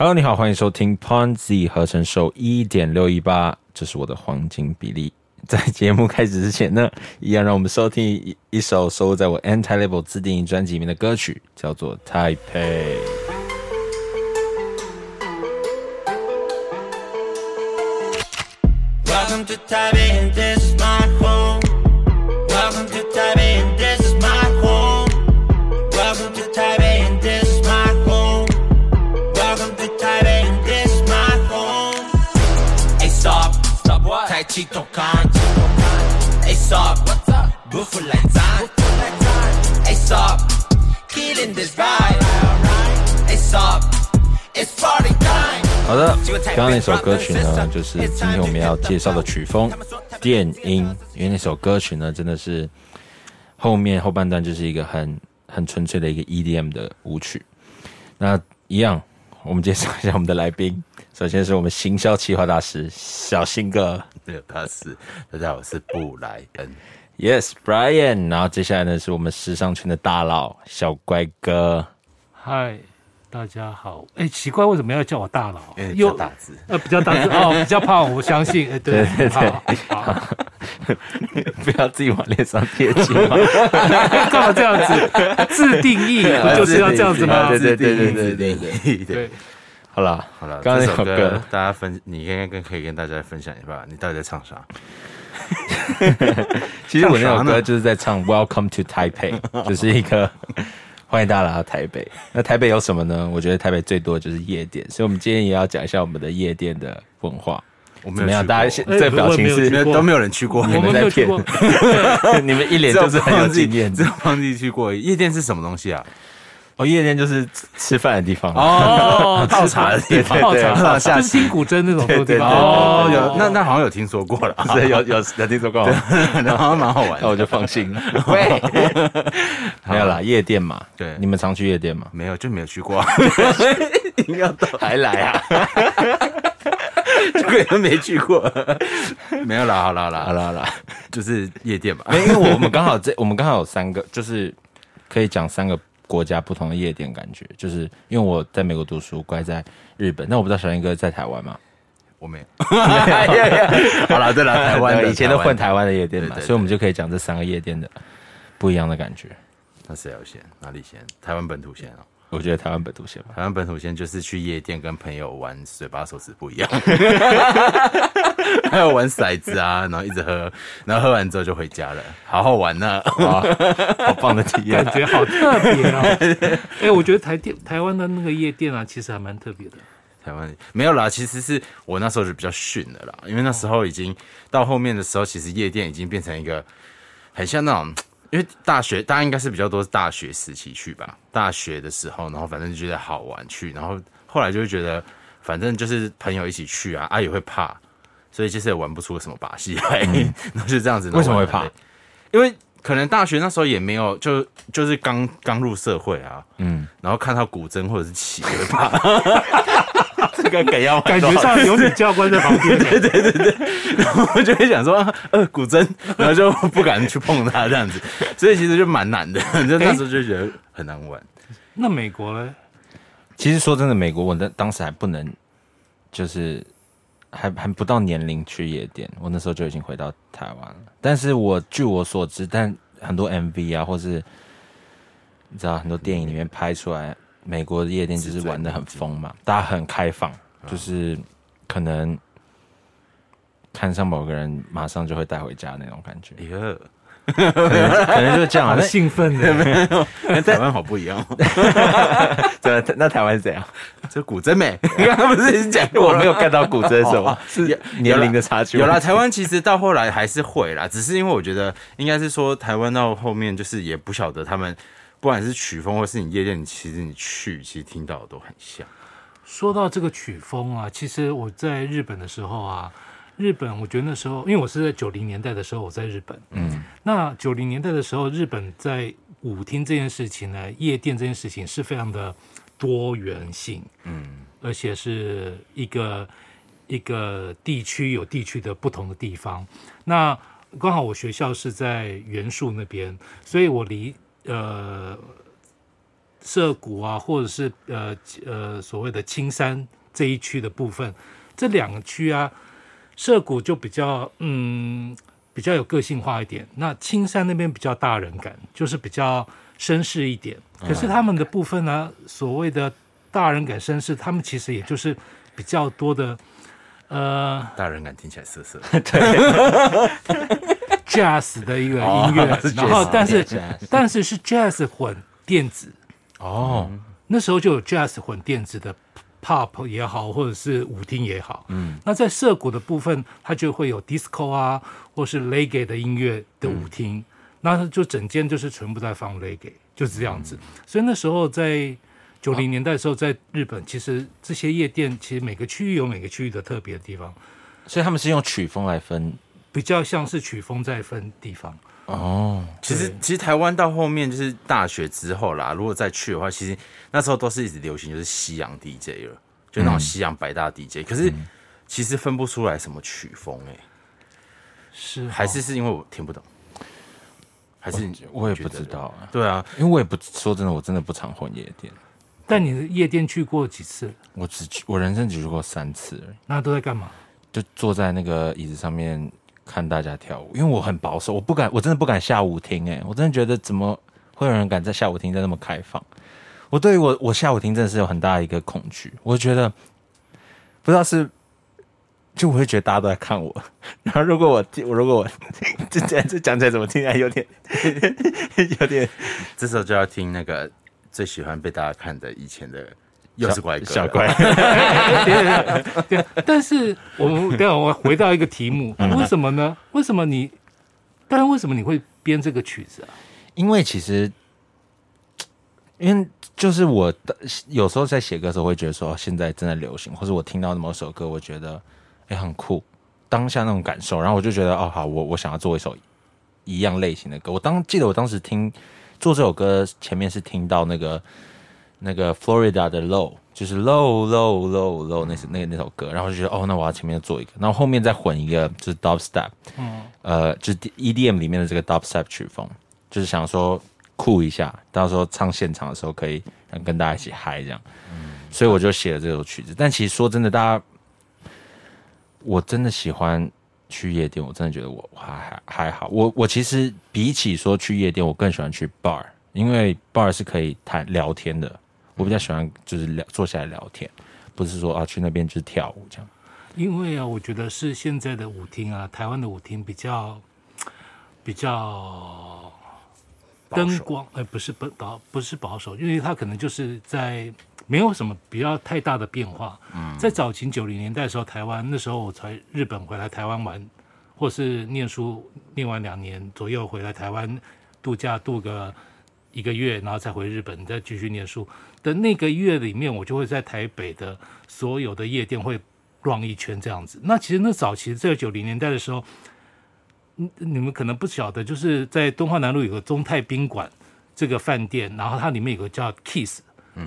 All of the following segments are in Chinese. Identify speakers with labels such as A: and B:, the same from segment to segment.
A: Hello，你好，欢迎收听 Ponzi 合成手一点六一八，这是我的黄金比例。在节目开始之前呢，一样让我们收听一一首收录在我 Anti Label 自定义专辑里面的歌曲，叫做《Taipei》。
B: Welcome to Taipei stop, what's up? 不服来战。Hey stop, killing this vibe. Hey stop, it's party time.
A: 好的，刚刚那首歌曲呢，就是今天我们要介绍的曲风电音，因为那首歌曲呢，真的是后面后半段就是一个很很纯粹的一个 EDM 的舞曲。那一样，我们介绍一下我们的来宾，首先是我们行销企划大师小新哥
C: 没有，他是大家好，我是布莱恩。
A: ，Yes Brian，然后接下来呢是我们时尚圈的大佬小乖哥，
D: 嗨，大家好。哎，奇怪，为什么要叫我大佬？
C: 因为比较大字，
D: 呃，比较大字哦，比较胖，我相信。哎，对
A: 对对
D: 好好好
A: 不要自己往脸上贴金嘛。
D: 干嘛这样子？自定义不就是要这样子吗？
A: 对对对对对对
C: 对
A: 好了，
C: 好了，
A: 刚刚那
C: 这首
A: 首歌
C: 大家分，你应该跟可以跟大家分享一下，你到底在唱啥？
A: 其实我那首歌就是在唱 Welcome to Taipei，就是一个 欢迎大家来到台北。那台北有什么呢？我觉得台北最多就是夜店，所以我们今天也要讲一下我们的夜店的文化。
C: 我
A: 怎么样？大家现
D: 哎
A: 这表情是
C: 都没有人去过，
D: 你们在骗。
A: 你们一脸就是很有经验
C: 只。有方弟去过。夜店是什么东西啊？
A: 哦，夜店就是吃饭的地方。
C: 哦，泡茶的地方，
D: 泡
A: 对
D: 茶，
C: 下
D: 就是听古筝那种地方。
A: 对对对
C: 哦，有
D: 哦，
C: 那那好像有听说过了，
A: 是有有有听说过吗？
C: 然后蛮好玩的。
A: 那我就放心了。喂，没有啦，夜店嘛。
C: 对
A: 你们常去夜店吗？
C: 没有就没有去过，
A: 硬要还来啊？
C: 这个都没去过，没有啦，好啦好啦
A: 好了好了。
C: 就是夜店嘛。
A: 没，因为我们刚好这 我们刚好有三个，就是可以讲三个国家不同的夜店，感觉就是因为我在美国读书，乖在日本，那我不知道小英哥在台湾嘛？
C: 我没有。好了，对了，台湾的
A: 以前都混台湾的夜店嘛，所以我们就可以讲这三个夜店的不一样的感觉。
C: 那谁要先？哪里先？台湾本土先哦。
A: 我觉得台湾本土线吧，
C: 台湾本土线就是去夜店跟朋友玩水把手指不一样，还有玩骰子啊，然后一直喝，然后喝完之后就回家了，好好玩呢、
A: 哇，好棒的体验
D: 感！觉好特别哦。哎，我觉得台电台湾的那个夜店啊，其实还蛮特别的。
C: 台湾没有啦，其实是我那时候就比较逊的啦，因为那时候已经到后面的时候，其实夜店已经变成一个很像那种，因为大学大家应该是比较多是大学时期去吧，大学的时候，然后反正就觉得好玩去，然后后来就会觉得反正就是朋友一起去啊，啊也会怕，所以其实也玩不出什么把戏来，然后 就这样子。
A: 为什么会怕？
C: 因为可能大学那时候也没有，就就是刚刚入社会啊，
A: 嗯，
C: 然后看到古筝或者是旗会怕。
A: 这个梗要
D: 感觉上有点教官在旁边。对 对对，
C: 然后我就会想说，呃，古筝，然后就不敢去碰它这样子，所以其实就蛮难的，就那时候就觉得很难玩。
D: 那美国呢？
A: 其实说真的，美国我那当时还不能，就是还还不到年龄去夜店，我那时候就已经回到台湾了。但是我据我所知，但很多 MV 啊，或是你知道很多电影里面拍出来，美国的夜店就是玩的很疯嘛，大家很开放，就是可能看上某个人，马上就会带回家那种感觉，
C: 哎呀，
A: 可能就是这样
D: 兴奋的。
C: 跟台湾好不一样。
A: 对那那台湾是怎样？
C: 这古筝没，你刚刚不是已经讲？
A: 我没有看到古筝什么
C: 哦，
A: 是年龄的差距。
C: 有啦，台湾其实到后来还是会啦，只是因为我觉得应该是说台湾到后面就是也不晓得他们不管是曲风或是你夜店，其实你去其实听到的都很像。
D: 说到这个曲风啊，其实我在日本的时候啊，日本我觉得那时候，因为我是在九零年代的时候我在日本，
A: 嗯，
D: 那九零年代的时候，日本在舞厅这件事情呢，夜店这件事情是非常的多元性，
C: 嗯，
D: 而且是一个一个地区有地区的不同的地方。那刚好我学校是在原宿那边，所以我离呃涩谷啊，或者是呃呃所谓的青山这一区的部分，这两个区啊，涩谷就比较嗯比较有个性化一点，那青山那边比较大人感，就是比较绅士一点。可是他们的部分呢，所谓的大人感绅士，他们其实也就是比较多的呃
C: 大人感听起来涩涩，
D: jazz 的一个音乐，
C: 哦
D: 然后但是但是是 jazz 混电子，
A: 哦，
D: 那时候就有 jazz 混电子的 pop 也好，或者是舞厅也好。嗯，那在涩谷的部分，它就会有 disco 啊，或是 reggae 的音乐的舞厅，那就整间就是全部在放 reggae，就是这样子。所以那时候在九零年代的时候，在日本，其实这些夜店其实每个区域有每个区域的特别的地方，
A: 所以他们是用曲风来分
D: 比较像是曲风在分地方。
A: 哦，
C: 其实其实台湾到后面就是大学之后啦，如果再去的话，其实那时候都是一直流行就是西洋 DJ 了，就那种西洋百大 DJ、可是其实分不出来什么曲风哎、
D: 是
C: 还是是因为我听不懂，还是
A: 我也不知道啊，
C: 对啊，
A: 因为我也不说真的，我真的不常混夜店，
D: 但你的夜店去过几次？
A: 我只去我人生只去过三次而已，
D: 那都在干嘛？
A: 就坐在那个椅子上面看大家跳舞，因为我很保守，我不敢，我真的不敢下舞厅，哎，我真的觉得怎么会有人敢在下舞厅在那么开放？我对于我我下舞厅真的是有很大的一个恐惧，我觉得不知道是。就我会觉得大家都在看我，然后如果我我如果我这这这讲起来怎么听起来有点 有点
C: 这时候就要听那个最喜欢被大家看的以前的又是怪哥
A: 小怪，
D: 对对，但是我们 等一下我回到一个题目，为什么呢？为什么你？但是为什么你会编这个曲子啊？
A: 因为其实，因为就是我的有时候在写歌的时候会觉得说，哦现在正在流行，或者我听到某首歌，我觉得哎、很酷，当下那种感受，然后我就觉得哦好，我我想要做一首一样类型的歌。我当记得我当时听做这首歌前面是听到那个那个 Florida 的 Low，就是 Low Low Low Low 那是那个那首歌，然后就觉得哦，那我要前面做一个，然后后面再混一个就是 Dubstep，嗯，呃，就是 EDM 里面的这个 Dubstep 曲风，就是想说酷一下，到时候唱现场的时候可以跟大家一起嗨这样，所以我就写了这首曲子。但其实说真的，大家我真的喜欢去夜店，我真的觉得我我还还还好。我我其实比起说去夜店，我更喜欢去 bar，因为 bar 是可以谈聊天的。我比较喜欢就是聊坐下来聊天，不是说啊去那边就是跳舞这样。
D: 因为啊，我觉得是现在的舞厅啊，台湾的舞厅比较比较灯光，呃，不是不保不是保守，因为它可能就是在没有什么比较太大的变化。嗯，在早前九零年代的时候，台湾那时候我才日本回来台湾玩，或是念书念完两年左右回来台湾度假度个一个月，然后再回日本再继续念书的那个月里面，我就会在台北的所有的夜店会 run 一圈这样子。那其实那早期在九零年代的时候，你你们可能不晓得，就是在东华南路有个中泰宾馆这个饭店，然后它里面有个叫 Kiss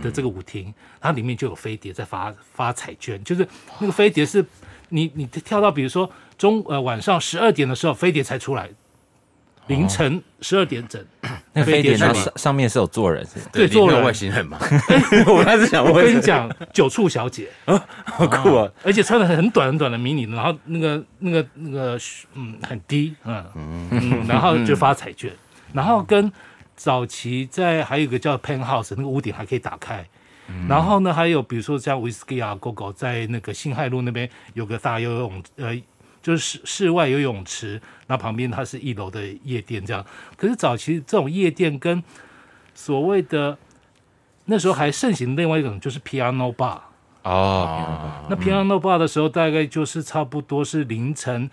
D: 的这个舞厅，它里面就有飞碟在发发彩券，就是那个飞碟是你你跳到比如说中呃晚上十二点的时候，飞碟才出来。凌晨十二点整，
A: 那个飞碟
D: 上
A: 那上上面是有坐人。是吗？
D: 对坐人
C: 里面有外星人嘛？我还是想问，
D: 我跟你，讲，九处小姐，
C: 好酷啊！
D: 而且穿的很短很短的迷你，然后那个那个那个嗯很低，嗯。嗯，然后就发彩券，然后跟早期在还有一个叫 Penthouse 那个屋顶还可以打开。然后呢，还有比如说像 Whisky 啊、GoGo 在那个新海路那边有个大游泳，呃，就是室室外游泳池，那旁边它是一楼的夜店这样。可是早期这种夜店跟所谓的那时候还盛行另外一种就是 Piano Bar，
A: 哦，
D: 那 Piano Bar 的时候，大概就是差不多是凌晨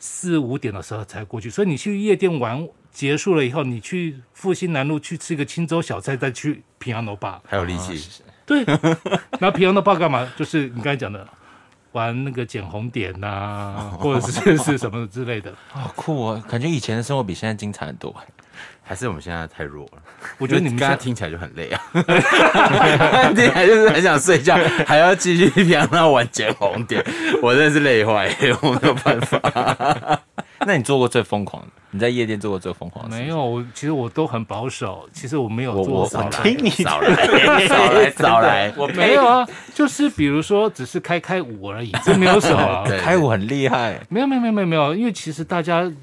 D: 四五点的时候才过去，所以你去夜店玩结束了以后，你去复兴南路去吃个青州小菜，再去 Piano Bar。
C: 还有力气，
D: 对，然后 Piano Bar 干嘛？就是你刚才讲的。玩那个捡红点呐、或者是是什么之类的，
A: 好酷哦！感觉以前的生活比现在精彩很多。
C: 还是我们现在太弱了？
D: 我觉得你们
C: 刚刚
D: 现
C: 听起来就很累啊，听起来就是很想睡觉，还要继续平常玩捡红点，我真的是累坏，我没有办法。
A: 那你做过最疯狂的？你在夜店做过最疯狂的事？
D: 没有，我其实我都很保守。其实我没有
A: 做我我听你
C: 早来早来早来，
A: 我
D: 没有啊，就是比如说只是开开舞而已，这没有什么 啊。
C: 对
A: 开舞很厉害，
D: 没有没有没有没有没有，因为其实大家比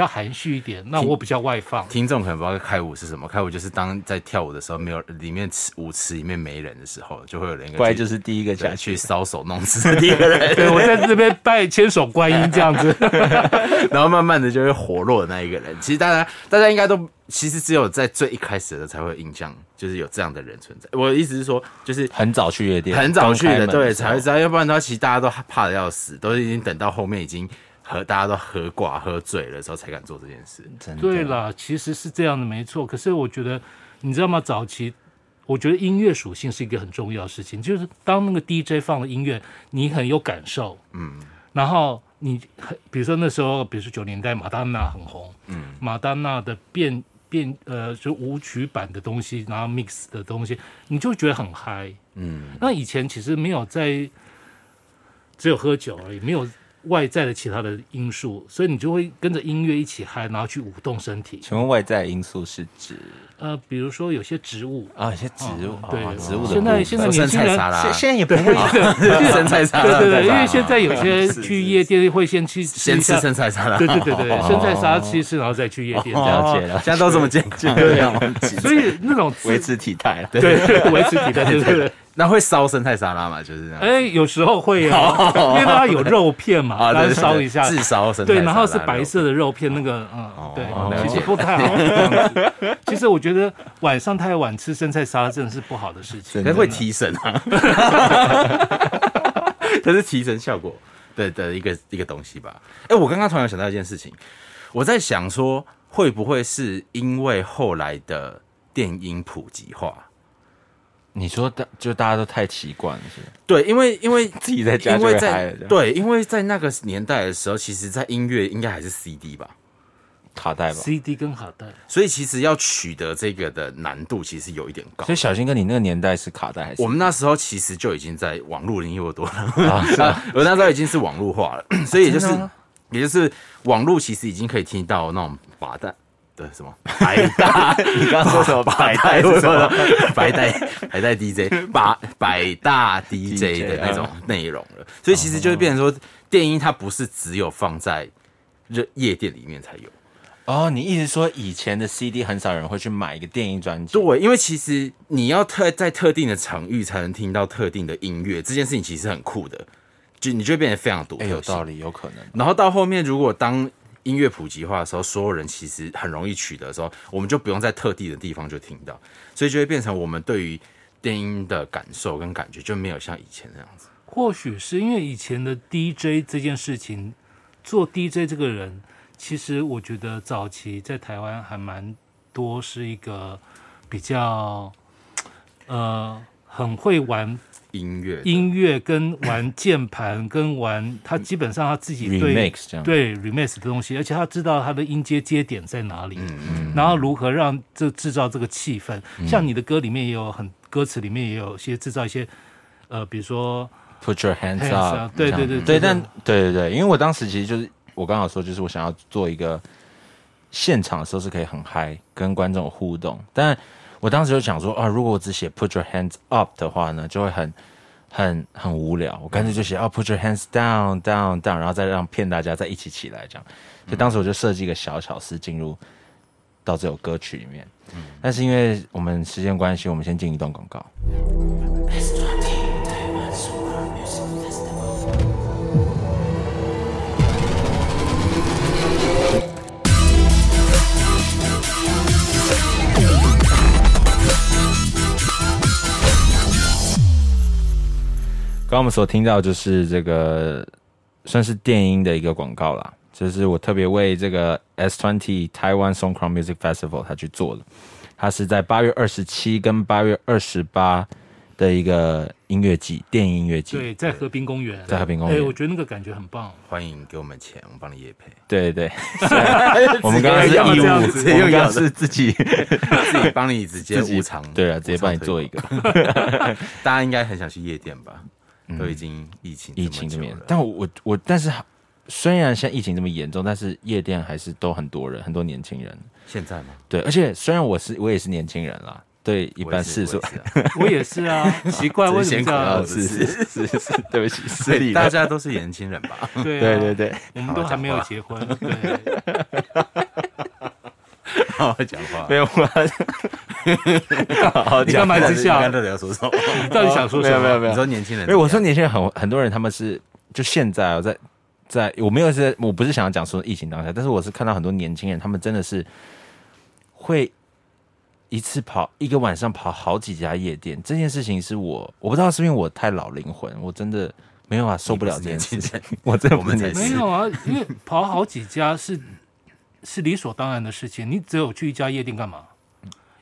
D: 较含蓄一点，那我比较外放。
C: 听众可能不知道开舞是什么，开舞就是当在跳舞的时候，没有里面池舞池里面没人的时候，就会有人
A: 怪就是第一个
C: 对
A: 下去
C: 去，搔首弄姿的 第一个人，
D: 对我在这边拜千手观音这样子。
C: 然后慢慢的就会活络的那一个人。其实大家大家应该都其实只有在最一开始的才会有印象，就是有这样的人存在。我的意思是说，就是
A: 很早去夜店，
C: 很早去的，对，才会知道，要不然的话，其实大家都怕的要死，都已经等到后面已经喝大家都喝挂喝醉了之后才敢做这件事。
A: 真的。
D: 对啦，其实是这样的，没错。可是我觉得，你知道吗？早期我觉得音乐属性是一个很重要的事情，就是当那个 DJ 放了音乐，你很有感受，嗯，然后你很，比如说那时候，比如说九年代马丹娜很红，嗯，马丹娜的变变呃，就舞曲版的东西，然后 mix 的东西，你就觉得很嗨，
C: 嗯，
D: 那以前其实没有在，只有喝酒而已，没有外在的其他的因素，所以你就会跟着音乐一起嗨，然后去舞动身体。
A: 请问外在因素是指
D: 呃，比如说有些植物，
A: 啊一些植物
D: 哦对
A: 啊植物的
D: 现在现在年轻人
A: 现现在也不会。
C: 生菜沙拉，
D: 对对对，因为现在有些去夜店会先去吃
C: 先吃，生菜沙拉，
D: 对对对对，生菜沙拉吃一吃，然后再去夜店这样。
A: 了解了，
C: 现在都这么健康，
A: 对
C: 啊，
D: 所以那种
A: 维持体态。了。
D: 对对维持体态，对对对。
C: 那会烧生菜沙拉嘛？就是。这样。
D: 哎，有时候会啊，因为它有肉片嘛，
C: 啊，
D: 然后
C: 对对对
D: 烧一下，
C: 自烧生菜
D: 对，然后是白色的肉片，那个嗯，
C: 了
D: 对
C: 解，
D: 其实不太好。其实我觉得晚上太晚吃生菜沙拉真的是不好的事情。
C: 可能会提神啊，它是提神效果的的一个一个东西吧。哎、我刚刚突然想到一件事情，我在想说，会不会是因为后来的电音普及化？
A: 你说大就大家都太习惯了，是
C: 对，因为因为
A: 自己在家就
C: 在
A: 了
C: 对，因为在那个年代的时候，其实在音乐应该还是 CD 吧，
A: 卡带吧。
D: CD 跟卡带，
C: 所以其实要取得这个的难度其实有一点高
A: 所。以小新哥，你那个年代是卡带还是？
C: 我们那时候其实就已经在网络领域多了，
A: 啊
C: 我那时候已经是网络化了，所以也就是也就是网络其实已经可以听到那种把带对什么白大，
A: 你刚刚说什么
C: 白带是什么？白带白带 DJ 百百大 DJ 的那种内容了，所以其实就是变成说，电音它不是只有放在热夜店里面才有。
A: 哦，你意思说以前的 CD 很少人会去买一个电影专辑？
C: 对，因为其实你要特在特定的场域才能听到特定的音乐，这件事情其实很酷的，就你就会变得非常独特。
A: 有道理，有可能。
C: 然后到后面，如果当音乐普及化的时候，所有人其实很容易取得的时候，我们就不用在特定的地方就听到，所以就会变成我们对于电音的感受跟感觉就没有像以前那样子。
D: 或许是因为以前的 DJ 这件事情，做 DJ 这个人，其实我觉得早期在台湾还蛮多是一个比较呃很会玩
C: 音乐
D: 音乐跟玩键盘 跟玩他基本上他自己对
A: remix 这样，
D: 对 remix 的东西，而且他知道他的音阶接点在哪里，然后如何让这制造这个气氛。像你的歌里面也有很歌词里面也有些制造一些呃，比如说
A: Put your hands
D: 对对对对
A: 对，但对对对，因为我当时其实就是我刚好说，就是我想要做一个现场的时候是可以很嗨，跟观众互动，但我当时就想说啊，如果我只写 Put your hands up 的话呢，就会很很很无聊，我干脆就写啊 Put your hands down down down，然后再让骗大家再一起起来这样，所以当时我就设计一个小巧思进入到这首歌曲里面，但是因为我们时间关系，我们先进一段广告。刚刚我们所听到就是这个算是电音的一个广告啦，就是我特别为这个 S Twenty Taiwan Songkran Music Festival 他去做的，它是在八月二十七跟八月二十八的一个音乐季，电音音乐季。
D: 对，在河滨公园，
A: 在河滨公园
D: 哎，我觉得那个感觉很棒。
C: 欢迎给我们钱，我们帮你夜配，
A: 对对对，我们刚刚是义务，我们刚刚
C: 直接要
A: 是自己
C: 自己帮你直接无偿，
A: 对啊，直接帮你做一
C: 推
A: 个。
C: 大家应该很想去夜店吧？都已经疫情
A: 疫情这
C: 么
A: 但我我我但是虽然现在疫情这么严重，但是夜店还是都很多人，很多年轻人。
C: 现在吗？
A: 对，而且虽然我是我也是年轻人啦，对一
C: 一
A: 般世俗，
D: 我也是啊，奇怪 为什么这样？
A: 是是是是是，对不起，失礼。
C: 大家都是年轻人吧？
D: 对
A: 对对对，
D: 我们都还没有结婚，对，
C: 好好讲话
A: 没。有我好好
D: 你
A: 讲
D: 干嘛一直笑
C: 到底要说什么？
D: 你 到底想说什么？
A: 没有没有没有
C: 你说年轻人？
A: 因为我说年轻人很很多人，他们是就现在我在在我没有是我不是想要讲说疫情当下，但是我是看到很多年轻人，他们真的是会一次跑一个晚上跑好几家夜店。这件事情是我我不知道是因为我太老灵魂，我真的没有办法受不了这件事情。我真的不是年轻人
D: 没有啊，因为跑好几家是是理所当然的事情。你只有去一家夜店干嘛？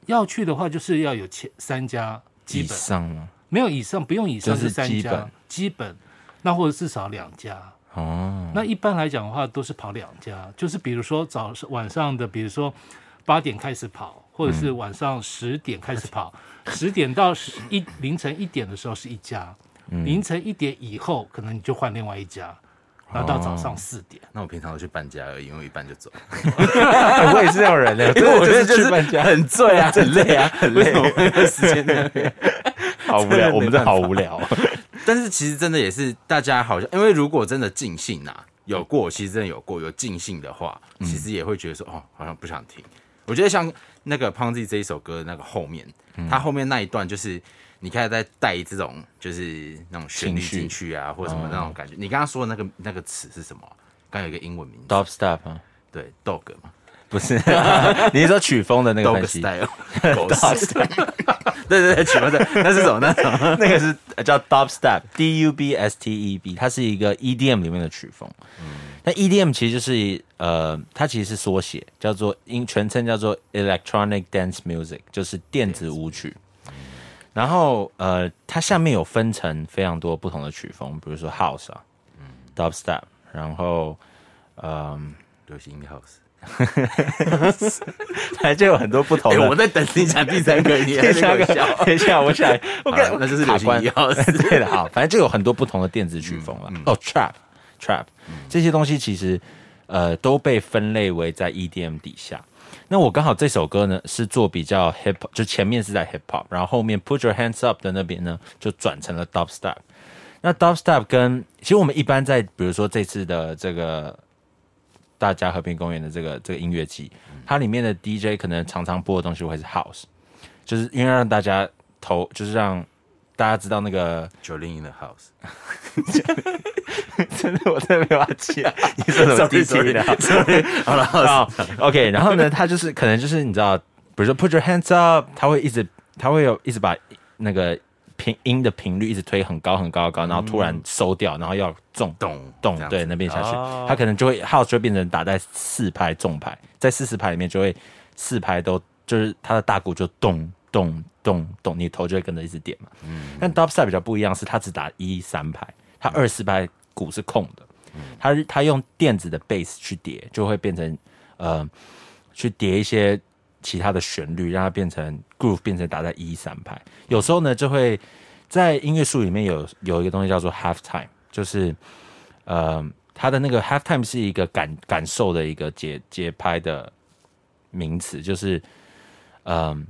D: 要去的话，就是要有前三家基
A: 以
D: 本，
A: 上吗？
D: 没有以上不用以上
A: 就是
D: 三家
A: 基本
D: 基本，那或者至少两家。
A: 哦，
D: 那一般来讲的话，都是跑两家，就是比如说早上晚上的，比如说八点开始跑，或者是晚上十点开始跑，十点到十一凌晨一点的时候是一家，凌晨一点以后可能你就换另外一家，然后到早上四点。
C: 那我平常都去搬家而已，因为一搬就走。
A: 我也是这种人呢，
C: 因为我觉得就是
A: 去搬家，
C: 很醉啊，很累啊，很累。
A: 时间在那边好无聊，我们这好无聊。
C: 但是其实真的也是大家好像，因为如果真的尽兴啊，有过，其实真的有过，有尽兴的话，其实也会觉得说，哦，好像不想听。我觉得像那个 Ponzi 这一首歌的那个后面，它后面那一段就是你开始在带这种就是那种旋律进去啊，或者什么那种感觉。你刚刚说的那个那个词是什么？刚有一个英文名字
A: ，Top step 啊，
C: 对，dog 嘛
A: 不是，你是说曲风的那个
C: ，dog
A: 分析
C: ？style，狗屎。对对对，曲风的那是什么？那是什么？
A: 那个是叫 Dub Step，D U B S T E B，它是一个 EDM 里面的曲风。那 EDM 其实就是呃，它其实是缩写，叫做英全称叫做 Electronic Dance Music，就是电子舞曲。然后呃，它下面有分成非常多不同的曲风，比如说 House 啊嗯，Dub Step，然后嗯，
C: 流行音乐 house。
A: 反正就有很多不同。
C: 我在等你讲第三个，你还
A: 第三个
C: 在给我笑，
A: 等一下，我想，我
C: 好
A: 看
C: 了那就是流行
A: 卡关
C: 一号
A: 对的，好，反正就有很多不同的电子曲风了。哦，trap，trap，这些东西其实呃都被分类为在 EDM 底下。那我刚好这首歌呢是做比较 hip，hop，就前面是在 hip hop，然后后面 Put Your Hands Up 的那边呢就转成了 dubstep。那 dubstep 跟其实我们一般在比如说这次的这个大家和平公园的这个这个音乐季，它里面的 DJ 可能常常播的东西会是 house，就是因为让大家投，就是让大家知道那个
C: 九零 in the house。
A: 真的我真的没法记啊，你说什么？DJ 的
C: sorry，好了，
A: 啊？OK，然后呢，他就是可能就是你知道，比如说 Put your hands up，他会一直他会有一直把那个频音的频率一直推很高很高很高，然后突然收掉，然后要重
C: 懂
A: 动
C: 这样子。
A: 对那边下去。他，可能就会 house 就会变成打在四拍重拍，在四十拍里面就会四拍都就是他的大鼓就咚咚咚咚，你头就会跟着一直点嘛。嗯但 dubstep 比较不一样，是它只打一三拍，它二四拍鼓是空的，它它用电子的 bass 去叠，就会变成呃去叠一些其他的旋律，让它变成 groove 变成打在一三拍。有时候呢，就会在音乐术里面有有一个东西叫做 half time，就是呃它的那个 half time 是一个感感受的一个节节拍的名词，就是嗯、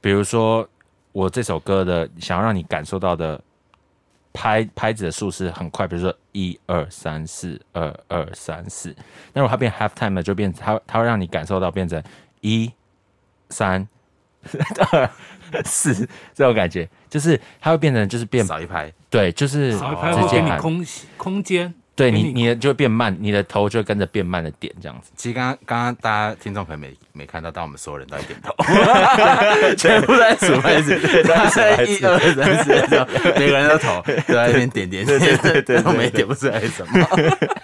A: 比如说我这首歌的想要让你感受到的拍拍子的数是很快，比如说一二三四二二三四，那如果它变 half time 呢，就变它它会让你感受到变成一三二四这种感觉，就是它会变成就是变
C: 少一拍，
A: 对，就是
D: 少一拍会给你
A: 直接喊
D: 空空间，
A: 对你，
D: 你
A: 你的就会变慢，你的头就会跟着变慢的点这样子。
C: 其实刚刚刚刚大家听众可能没没看到，但我们所有人都在点头，全部在数拍子，在一二三四每个人都头，都在那边点点点，对对对，我们也点不出来是什么。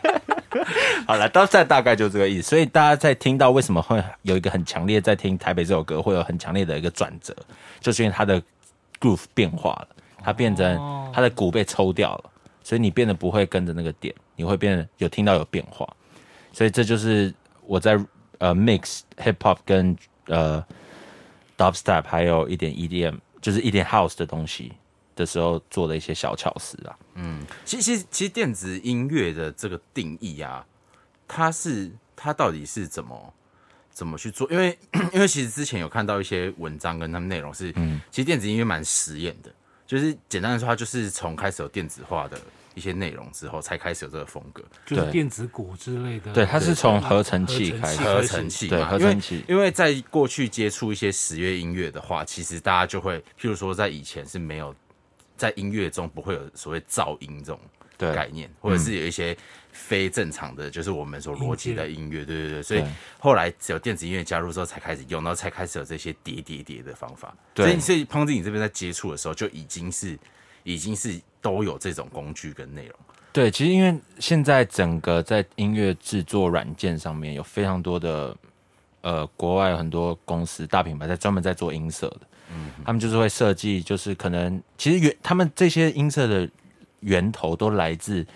A: 好了，到现在大概就这个意思。所以大家在听到为什么会有一个很强烈在听台北这首歌，会有很强烈的一个转折，就是因为它的 groove 变化了，它变成它的鼓被抽掉了，所以你变得不会跟着那个点，你会变得有听到有变化。所以这就是我在呃 mix hip hop 跟呃 dubstep 还有一点 EDM，就是一点 house 的东西的时候做的一些小巧思啊。
C: 嗯其实其实电子音乐的这个定义啊，它是它到底是怎么怎么去做？因为 因为其实之前有看到一些文章跟他们内容是，嗯其实电子音乐蛮实验的，就是简单的说，它就是从开始有电子化的一些内容之后，才开始有这个风格。
D: 就是
A: 对。
D: 电子鼓之类的。
A: 对，它是从合成器开始，
C: 合成器
A: 对
C: 嘛，因为
A: 合成器。
C: 因为在过去接触一些十月音乐的话，其实大家就会，譬如说在以前是没有在音乐中不会有所谓噪音这种
A: 对
C: 概念，或者是有一些非正常的，就是我们所逻辑的音乐，对对对，所以
A: 对。
C: 后来只有电子音乐加入之后才开始用，然后才开始有这些叠叠叠的方法。所以所以胖子你这边在接触的时候就已经是已经是都有这种工具跟内容。
A: 对，其实因为现在整个在音乐制作软件上面有非常多的，呃，国外很多公司大品牌在专门在做音色的，嗯，他们就是会设计，就是可能其实源他们这些音色的源头都来自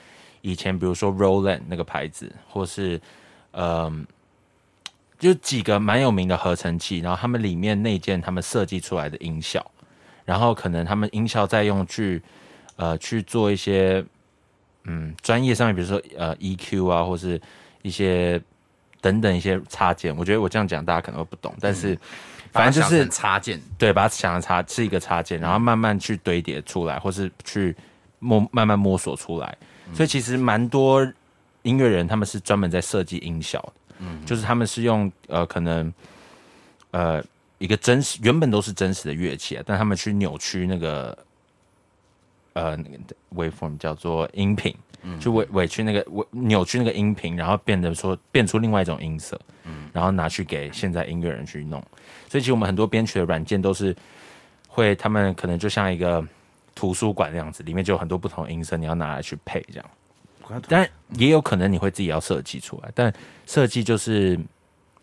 A: 以前，比如说 Roland 那个牌子，或是呃，就几个蛮有名的合成器，然后他们里面内建他们设计出来的音效，然后可能他们音效再用去呃去做一些嗯专业上面，比如说呃 EQ 啊，或是一些等等一些插件。我觉得我这样讲大家可能会不懂，但是反正就是
C: 插件，
A: 对，把它想的插是一个插件，然后慢慢去堆叠出来，或是去摸慢慢摸索出来。所以其实蛮多音乐人他们是专门在设计音效的，嗯，就是他们是用呃可能呃一个真实原本都是真实的乐器啊，但他们去扭曲那个呃那个 waveform 叫做音频，去委委屈那个委扭曲那个音频，然后变得说变出另外一种音色，嗯，然后拿去给现在音乐人去弄。所以其实我们很多编曲的软件都是会，他们可能就像一个图书馆那样子，里面就有很多不同音色，你要拿来去配这样。但也有可能你会自己要设计出来，但设计就是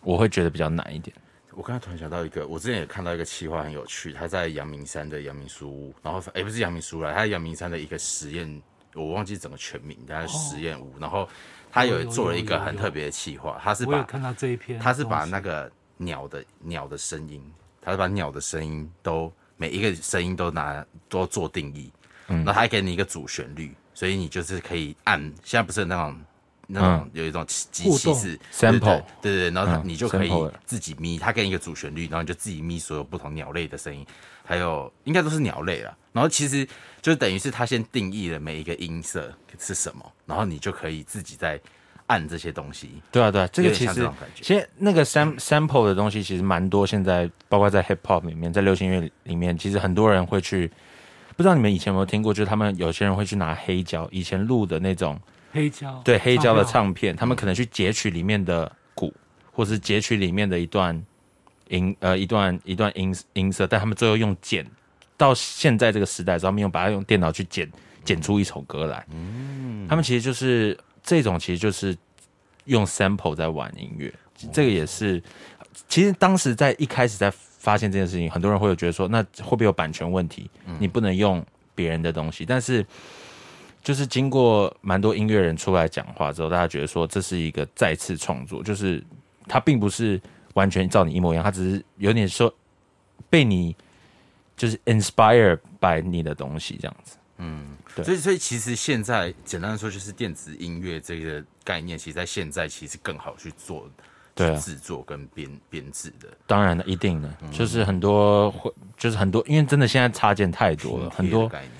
A: 我会觉得比较难一点。
C: 我刚才突然想到一个，我之前也看到一个企划很有趣，他在阳明山的阳明书屋，然后哎、不是阳明书屋啦，他在阳明山的一个实验，我忘记整个全名，但是实验屋，然后他有做了一个很特别的企划，他是把
D: 看到这一篇，
C: 他是把那个鸟的鸟的声音，他是把鸟的声音都每一个声音都拿都做定义，
A: 嗯。
C: 然后他还给你一个主旋律，所以你就是可以按，现在不是那种那种有一种机机器是
A: sample
C: 对对对，然后
A: 嗯
C: 你就可以自己咪，它跟一个主旋律，然后你就自己咪所有不同鸟类的声音，还有应该都是鸟类了。然后其实就等于是它先定义了每一个音色是什么，然后你就可以自己在按这些东西。
A: 对啊，对啊，这个其实
C: 像这种感觉。
A: 其实那个 sam sample 的东西其实蛮多，现在包括在 hip hop 里面，在流行乐里面，其实很多人会去，不知道你们以前有没有听过，就是他们有些人会去拿黑胶，以前录的那种
D: 黑胶，
A: 对黑胶的唱片，他们可能去截取里面的鼓，或是截取里面的一段音呃一段一段音音色，但他们最后用剪到现在这个时代他们用把它用电脑去剪剪出一首歌来。嗯，他们其实就是这种，其实就是用 sample 在玩音乐，这个也是。其实当时在一开始在发现这件事情，很多人会有觉得说，那会不会有版权问题？你不能用别人的东西，但是。就是经过蛮多音乐人出来讲话之后，大家觉得说这是一个再次创作，就是它并不是完全照你一模一样，它只是有点说被你就是 inspire by 你的东西这样子。对
C: 所以，所以其实现在简单的说，就是电子音乐这个概念，其实在现在其实更好去做，
A: 对
C: 制作跟编编制的。
A: 当然了，一定的，就是很多会，就是很多，因为真的现在插件太多了，很多
C: 概念。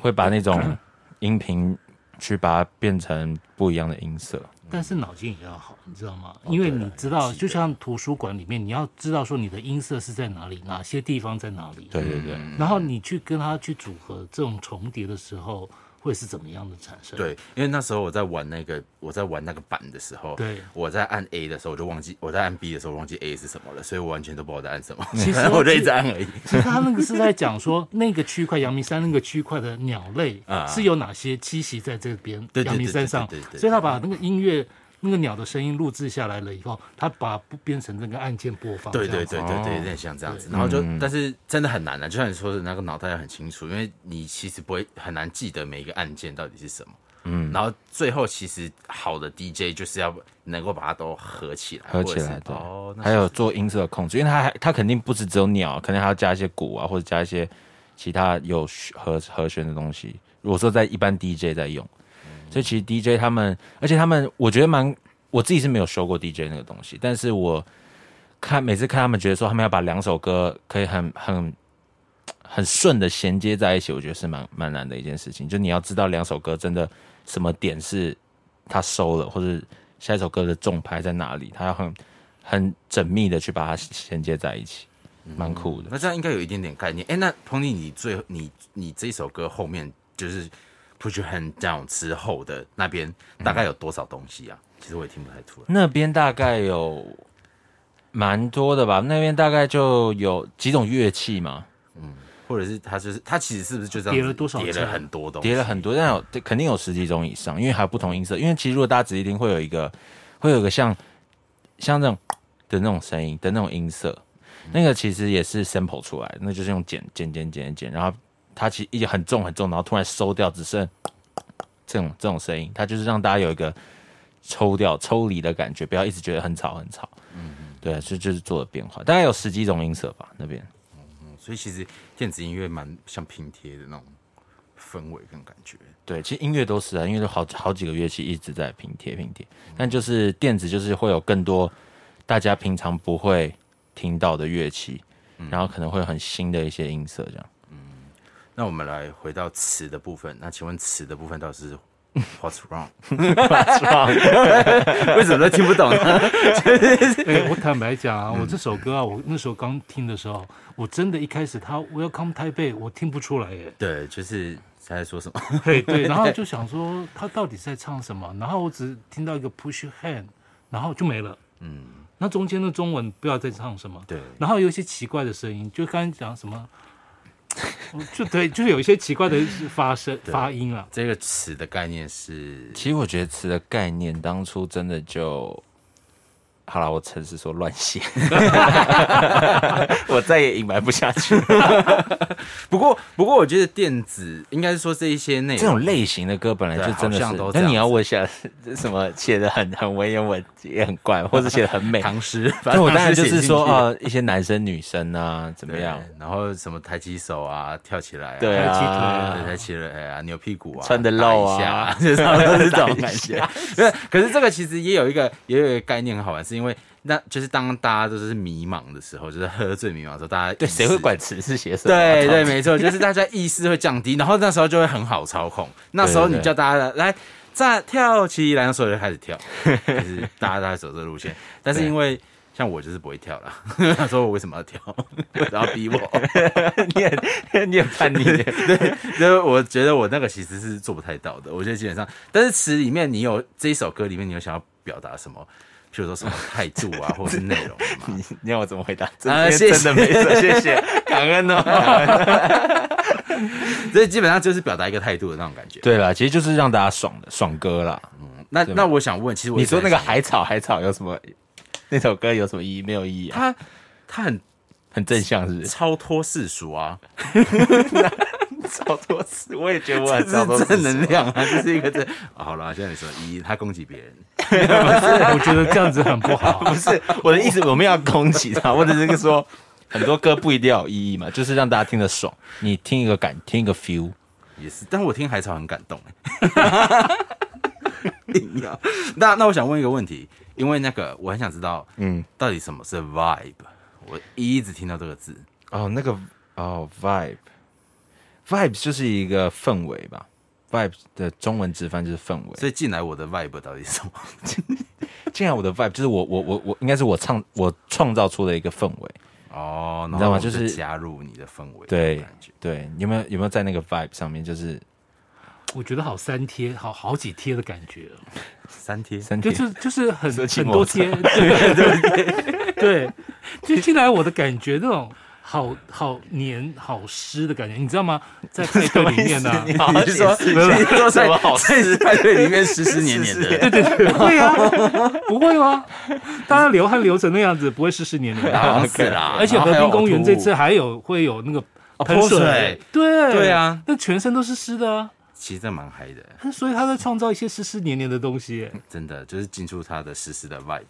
A: 会把那种音频去把它变成不一样的音色。
D: 但是脑筋也要好，你知道吗？因为你知道，就像图书馆里面，你要知道说你的音色是在哪里，哪些地方在哪里。
A: 对对对，
D: 然后你去跟它去组合这种重叠的时候，会是怎么样的产生？
C: 对，因为那时候我在玩那个我在玩那个版的时候，
D: 对
C: 我在按 A 的时候我就忘记，我在按 B 的时候忘记 A 是什么了，所以我完全都不知道在按什么，
D: 其实
C: 我就一直按而已。
D: 其实他那个是在讲说，那个区块阳明山那个区块的鸟类
C: 啊
D: 是有哪些栖息在这边阳明山上所以他把那个音乐。那个鸟的声音录制下来了以后，它把它编成那个按键播放。
C: 对对对对对，
A: 哦
C: 有点像这样子。然后就，但是真的很难啊，就像你说的那个脑袋要很清楚，因为你其实不会很难记得每一个按键到底是什么。嗯，然后最后其实好的 DJ 就是要能够把它都合起来，
A: 合起来对
C: 哦，
A: 还有做音色的控制，因为它还它肯定不是只有鸟，肯定还要加一些鼓啊，或者加一些其他有和和弦的东西。如果说在一般 DJ 在用，所以其实 DJ 他们，而且他们我觉得蛮，我自己是没有收过 DJ 那个东西，但是我看每次看他们觉得说他们要把两首歌可以很很很顺的衔接在一起，我觉得是蛮蛮难的一件事情。就你要知道两首歌真的什么点是他收了，或者下一首歌的重拍在哪里，他要很很缜密的去把它衔接在一起，蛮酷的。
C: 那这样应该有一点点概念。哎，那 Pony，你最你你这首歌后面就是 Put Your Hand Down 之后的那边大概有多少东西啊？其实我也听不太出来。
A: 那边大概有蛮多的吧，那边大概就有几种乐器嘛，嗯
C: 或者是它就是它其实是不是就这样子
D: 叠了多少
C: 叠了很多东西，
A: 叠了很多，但有肯定有十几种以上，因为还有不同音色。因为其实如果大家仔细听，会有一个会有一个像像这种的那种声音的那种音色，那个其实也是 sample 出来的，那就是用剪剪剪剪剪，然后它其实一直很重很重，然后突然收掉，只剩 这种这种声音，它就是让大家有一个抽掉抽离的感觉，不要一直觉得很吵很吵。嗯嗯，对，就就是做了变化，大概有十几种音色吧，那边。
C: 嗯所以其实电子音乐蛮像拼贴的那种氛围跟感觉。
A: 对，其实音乐都是啊，因为都好好几个乐器一直在拼贴拼贴，但就是电子就是会有更多大家平常不会听到的乐器，然后可能会有很新的一些音色这样。
C: 那我们来回到词的部分。那请问词的部分到底是 What's wrong？为什么都听不懂呢？
D: 哎，我坦白讲啊，我这首歌啊，我那时候刚听的时候，我真的一开始他 Welcome Taipei，，我听不出来耶。
C: 对，就是他在说什么？
D: 对对，然后就想说他到底在唱什么，然后我只听到一个 Push Your Hand，然后就没了。
C: 嗯，
D: 那中间的中文不知道在唱什么，
C: 对，
D: 然后有一些奇怪的声音，就刚才讲什么，就 对，就是有一些奇怪的发声发音了。
C: 这个词的概念是
A: 其实我觉得词的概念当初真的就。好了，我诚实说乱写，我再也隐瞒不下去。
C: 不过，不过我觉得电子应该是说这一些内容
A: 这种类型的歌本来就真的是，那你要问一下什么写的很很文言文也很怪，或者写的很美，
C: 唐诗，
A: 那我当然就是说
C: 啊，
A: 啊，一些男生女生啊，怎么样？，
C: 然后什么抬起手啊，跳起来啊，
A: 对
D: 抬起腿
A: 啊
C: 对，，抬起来啊，扭屁股啊，
A: 穿的露啊。
C: 就是这种感
A: 下。
C: 觉。对，可是这个其实也有一个也有一个概念很好玩，是因为那就是当大家都是迷茫的时候，就是喝醉迷茫的时候，大家
A: 对，谁会管词是写什么啊？
C: 对对，
A: 操
C: 没错，就是大家意识会降低，然后那时候就会很好操控。那时候你叫大家来再跳起来，那时候就开始跳，就是大家都在走这个路线。但是因为像我就是不会跳了，他说我为什么要跳，然后逼我，
A: 你也你很叛逆对，
C: 就是我觉得我那个其实是做不太到的。我觉得基本上，但是词里面你有这一首歌里面你有想要表达什么？譬如说什么态度啊，或者是内容吗？
A: 你你要我怎么回答？
C: 啊
A: 真的
C: 谢谢
A: 真的没错，谢谢，感恩哦。
C: 所以基本上就是表达一个态度的那种感觉。
A: 对啦，其实就是让大家爽的爽歌啦。
C: 那那我想问，其实我
A: 你说那个海草海草有什么？那首歌有什么意义？没有意义啊，
C: 他他很
A: 很正向是不是？
C: 超脱世俗啊，
A: 超多次，我也觉得我
C: 这
A: 很超多
C: 是正能量啊，这是一个正。啊好了，现在你说一，他攻击别人，
D: 我觉得这样子很不好。
A: 不是我的意思，我们要攻击他，或者是说很多歌不一定要有意义嘛，就是让大家听得爽，你听一个感，听一个 feel。
C: 也是，但我听海草很感动哎。硬要那那我想问一个问题，因为那个我很想知道，
A: 嗯
C: 嗯，到底什么是 vibe？我一直听到这个字，
A: 哦，那个哦，vibe，vibe 就是一个氛围吧，vibe 的中文直翻就是氛围。
C: 所以进来我的 vibe 到底是什么？
A: 进来我的 vibe 就是我我我我应该是我创我创造出的一个氛围。
C: 哦，
A: 你知道吗就是
C: 加入你的氛围，
A: 对对，有没有有没有在那个 vibe 上面就是
D: 我觉得好三贴，好好几贴的感觉哦，
C: 三贴
A: 三贴
D: 就是就是很很多贴，对对 对，就进来我的感觉那种好好黏好湿的感觉，你知道吗？在派 对里面呢、啊，
A: 你
C: 说你说
A: 什么好
C: 在
A: 事？
C: 派对里面湿湿黏黏的？
A: 对对对，
D: 会啊，不会吗？大家流汗流成那样子，不会湿湿黏黏的。而且和
C: 然后还有
D: 平公园这次还有会有那个喷
C: 泼
D: 水，
C: 水。
D: 对。
C: 对啊，
D: 那全身都是湿的啊。
C: 其实这蛮嗨的，
D: 所以他在创造一些湿湿黏黏的东西耶。
C: 真的就是进出他的湿湿的 vibe，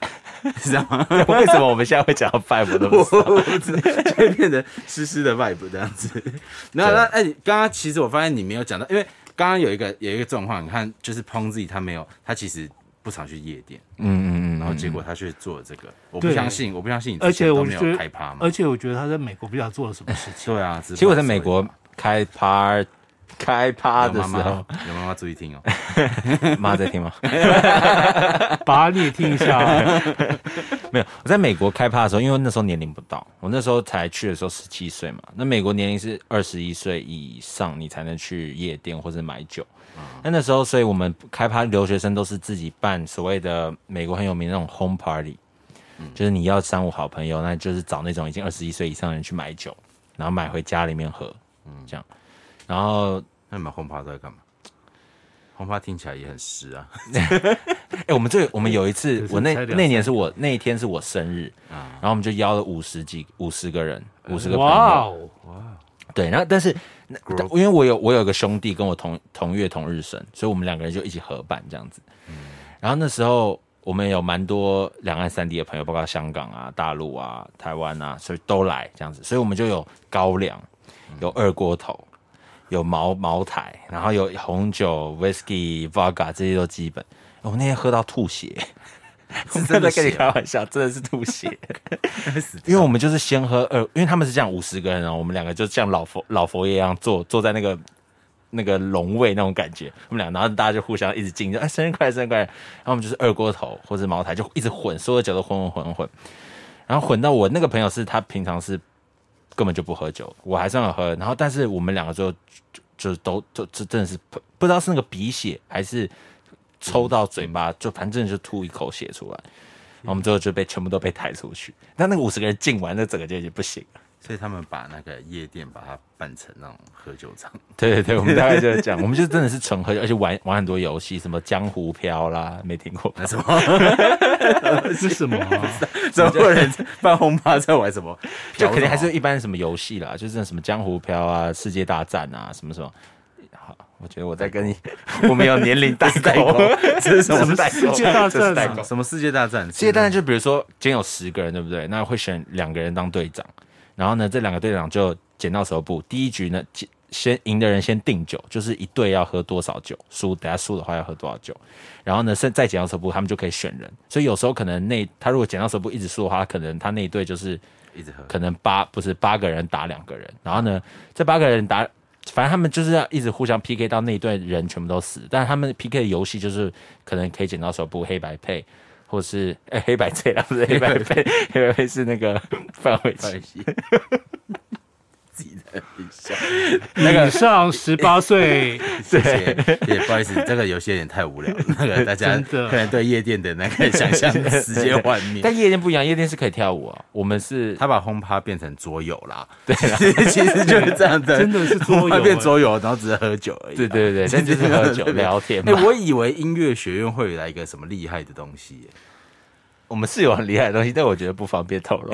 C: 是这样吗？
A: 为什么我们现在会讲到 five 我都不知道？
C: 我不知道，就会变成湿湿的 vibe 这样子。那那哎，刚刚其实我发现你没有讲到，因为刚刚有一个有一个状况，你看就是 Ponzi 他没有，他其实不常去夜店，
A: 嗯嗯嗯，
C: 然后结果他却做了这个，我不相信，我不相信你
D: 而且我没
C: 有开趴嘛
D: 而。且我觉得他在美国不知道做了什么事情。
C: 对啊，其
A: 其实我在美国开趴 开趴的时候，
C: 有妈妈注意听哦。
A: 妈在听吗？
D: 把你也听一下啊，
A: 没有，我在美国开趴的时候，因为那时候年龄不到，我那时候才去的时候十七岁嘛。那美国年龄是二十一岁以上，你才能去夜店或者买酒。那那时候，所以我们开趴留学生都是自己办所谓的美国很有名的那种 home party，、就是你要三五好朋友，那就是找那种已经二十一岁以上的人去买酒，然后买回家里面喝，嗯这样。然后，
C: 那你们轰趴都在干嘛？轰趴听起来也很湿啊。
A: 哎、我们这我们有一次
D: 可，是
A: 我那那年是我那一天是我生日，
C: 啊
A: 然后我们就邀了五十几五十个人，五十个朋友。
D: 哇哦，
A: 对，然后但是那
C: Group
A: 因为我有我有个兄弟跟我同同月同日生，所以我们两个人就一起合办这样子。然后那时候我们有蛮多两岸三地的朋友，包括香港啊、大陆啊、台湾啊，所以都来这样子，所以我们就有高粱，有二锅头。有茅茅台，然后有红酒、whisky、vodka 这些都基本。我那天喝到吐血，
C: 是
A: 真的跟你
C: 血
A: 开玩笑，真的是吐血。因为我们就是先喝二，因为他们是这样五十个人哦，我们两个就像老佛老佛爷一样坐坐在那个那个龙位那种感觉，我们俩然后大家就互相一直敬，就哎生日快乐生日快乐，然后我们就是二锅头或者茅台就一直混，所有酒都混混混混，然后混到我那个朋友是他平常是根本就不喝酒，我还算有喝，然后但是我们两个就就就都就就真的是不知道是那个鼻血还是抽到嘴巴，就反正就吐一口血出来。我们最后就被全部都被抬出去，但那个五十个人进完，那整个就已经不行了。
C: 所以他们把那个夜店把它办成那种喝酒场，
A: 对对对，我们大概就是这样，我们就真的是纯喝酒，而且玩玩很多游戏，什么江湖飘啦，没听过。
C: 那什么？
D: 是什么啊？
C: 怎么会有人办轰趴在玩什么？
A: 就肯定还是一般什么游戏啦，就是什么江湖飘啊、世界大战啊，什么什么。好，我觉得我在跟你，我们有年龄代沟，这是什么代沟？
D: 世界大战啊？
C: 什么世界大战？
A: 世界大战就比如说今天有十个人，对不对？那会选两个人当队长，然后呢，这两个队长就剪刀手布。第一局呢，先先赢的人先定酒，就是一队要喝多少酒，输等下输的话要喝多少酒。然后呢，再再剪刀手布，他们就可以选人。所以有时候可能那他如果剪刀手布一直输的话，可能他那一队就是
C: 一直喝。
A: 可能八不是八个人打两个人，然后呢，这八个人打，反正他们就是要一直互相 PK 到那一队人全部都死。但是他们 PK 的游戏就是可能可以剪刀手布黑白配，或是哎、黑白配啦，不是黑白配，黑白 配是那个范玮琪。那个
D: 以上十八岁，
C: 谢谢，也不好意思，这个游戏有点太无聊，那个大家可能对夜店的那个想象直接幻灭。
A: 但夜店不一样，夜店是可以跳舞啊。我们是
C: 他把轰趴变成桌游啦，对啦，其实就是这样的，
D: 真的是桌游
C: 变桌游，然后只是喝酒而已。
A: 对对对，但就是喝酒聊天
C: 哎、
A: 嘛。
C: 我以为音乐学院会来一个什么厉害的东西耶，
A: 我们是有很厉害的东西，但我觉得不方便透露。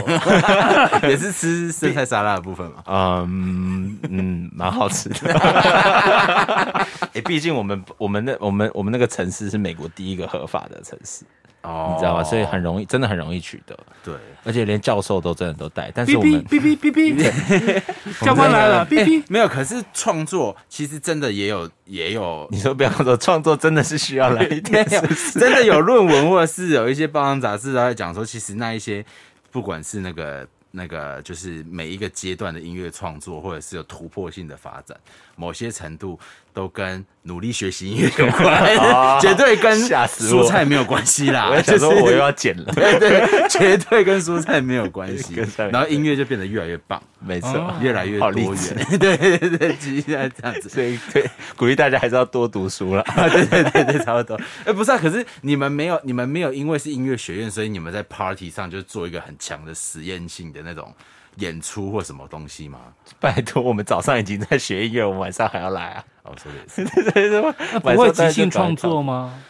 C: 也是吃 生菜沙拉的部分嘛。
A: 嗯嗯，蛮好吃的。哎、毕竟我们我们那我们我们那个城市是美国第一个合法的城市，
C: 哦
A: 你知道吧？所以很容易，真的很容易取得，
C: 对。
A: 而且连教授都真的都带。但是
D: 哔哔
A: 我们
D: 哔哔哔哔，教官来了，哔哔。
C: 没有，可是创作其实真的也有也有
A: 你说不要说创作真的是需要来一
C: 没
A: 点，
C: 真的有论文或者是有一些报章杂志都在讲说，其实那一些不管是那个那个，就是每一个阶段的音乐创作，或者是有突破性的发展，某些程度都跟努力学习音乐有关，绝对跟蔬菜没有关系啦。
A: 我在想说我又要剪了。
C: 对 对，绝对跟蔬菜没有关系。然后音乐就变得越来越棒，
A: 没错，
D: 哦
C: 越来越多元。对对对，其实这样子。
A: 所以对鼓励大家还是要多读书了。
C: 啊，对对对对，差不多。哎、不是啊，可是你们没有，你们没有因为是音乐学院，所以你们在 party 上就做一个很强的实验性的那种演出或什么东西吗？
A: 拜托，我们早上已经在学音乐，我们晚上还要来啊？
C: 哦，说的也是。
A: 对什么？
D: 不会即兴创作吗？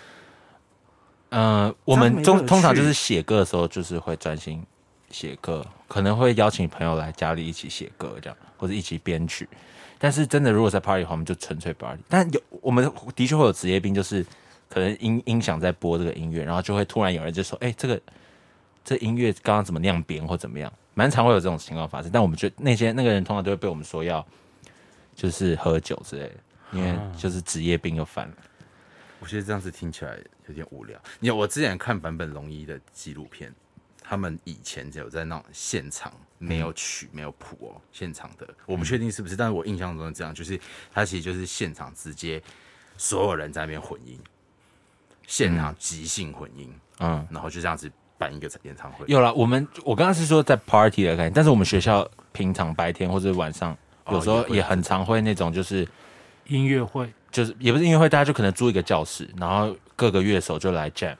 A: 嗯，我们
C: 这样没乐
A: 通通常就是写歌的时候，就是会专心写歌，可能会邀请朋友来家里一起写歌，这样或者一起编曲。但是真的如果在 party 的话，我们就纯粹 party。但有我们的确会有职业病，就是可能音音响在播这个音乐，然后就会突然有人就说：“哎、这个这音乐刚刚怎么酿编或怎么样？”蛮常会有这种情况发生。但我们觉得那些那个人通常都会被我们说要就是喝酒之类的，因为就是职业病又犯了。
C: 我觉得这样子听起来有点无聊。你看我之前看坂本龙一的纪录片，他们以前只有在那种现场没有曲、没有谱哦，现场的，我不确定是不是，但是我印象中是这样，就是他其实就是现场直接所有人在那边混音，现场即兴混音，
A: 嗯，
C: 然后就这样子办一个演唱会。
A: 有了，我们我刚刚是说在 party 的概念，但是我们学校平常白天或者晚上，
C: 哦
A: 有时候
C: 也
A: 很常会那种就是。
D: 音乐会
A: 就是也不是音乐会，大家就可能租一个教室，然后各个乐手就来 jam，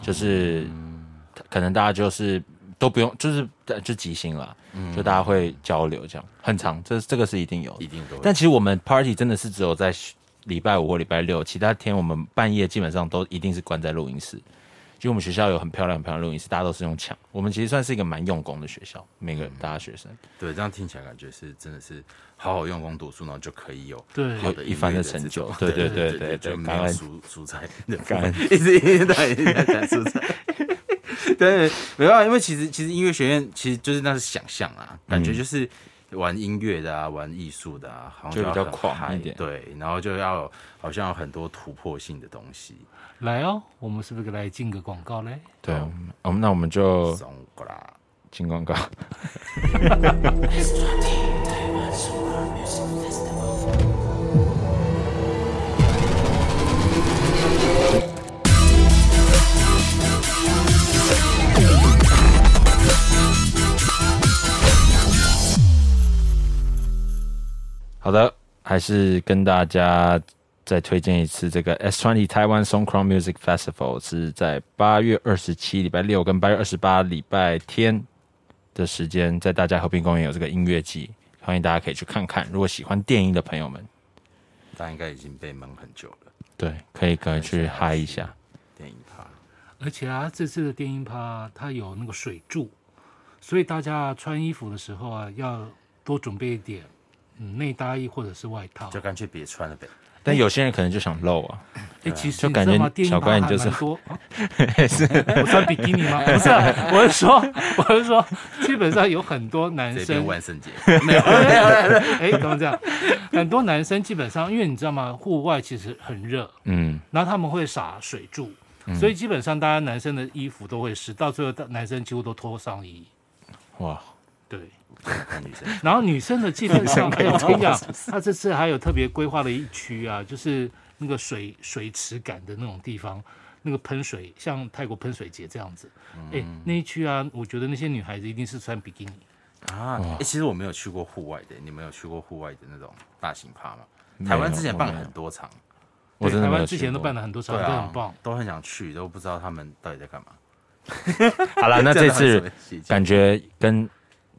A: 就是、可能大家就是都不用，就是就即兴啦，就大家会交流这样，很长，这这个是一定有。
C: 一定都，
A: 但其实我们 party 真的是只有在礼拜五或礼拜六，其他天我们半夜基本上都一定是关在录音室。就我们学校有很漂亮很漂亮的录音室，大家都是用抢。我们其实算是一个蛮用功的学校，每个大家学生
C: 对这样听起来感觉是真的是好好用功读书，然后就可以有
D: 对
C: 好的
A: 一番的成就对对
C: 对
A: 对对感恩
C: 有蔬蔬菜
A: 感恩，
C: 一直一直在一直在讲蔬菜。对，没办法，因为其实其实音乐学院其实就是那是想象啊，感觉就是玩音乐的啊，玩艺术的啊，好像
A: 就比较狂一点
C: 对，然后就要有好像有很多突破性的东西。
D: 来哦，我们是不是来进个广告嘞？
A: 对，我们那我们就
C: 松过啦，
A: 进广告。好的，还是跟大家再推荐一次这个 S Twenty 台湾 Song Crown Music Festival 是在八月二十七礼拜六跟八月二十八礼拜天的时间，在大家和平公园有这个音乐季，欢迎大家可以去看看。如果喜欢电音的朋友们，
C: 大家应该已经被闷很久了。
A: 对，可以可以去嗨一下。
C: 电影趴，
D: 而且啊，这次的电音趴它有那个水柱，所以大家穿衣服的时候啊，要多准备一点嗯内搭衣或者是外套。
C: 就干脆别穿了呗。
A: 但有些人可能就想露啊，
D: 哎，其实
A: 就感觉
D: 你知道吗？
A: 小关你就是
D: 蛮多。啊我穿比基尼吗？不是啊，我是说，我是说，基本上有很多男
C: 这边
D: 生
C: 万圣节没有，
D: 哎，怎么这样？很多男生基本上，因为你知道吗？户外其实很热，
A: 嗯，
D: 然后他们会撒水柱，所以基本上大家男生的衣服都会湿，到最后大男生几乎都脱上衣。
A: 哇，
C: 女 生
D: 然后女生的基本上，哎，我跟你讲，他这次还有特别规划了一区啊，就是那个水水池感的那种地方，那个喷水，像泰国喷水节这样子。哎，那一区啊，我觉得那些女孩子一定是穿比基尼。
C: 啊，哎、其实我没有去过户外的，你们有去过户外的那种大型趴吗？台湾之前办了很多场，
A: 我
D: 台湾之前都办了很多场，都很棒。
C: 都很想去，都不知道他们到底在干嘛。
A: 好了，那 这次感觉跟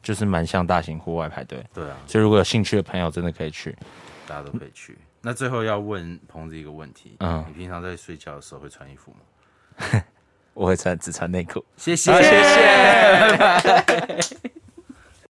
A: 就是蛮像大型户外派对，
C: 对啊，
A: 所以如果有兴趣的朋友，真的可以去。
C: 大家都可以去。那最后要问鹏子一个问题，
A: 嗯
C: 你平常在睡觉的时候会穿衣服吗？
A: 我会穿只穿内裤。
C: 谢谢，
A: 谢谢。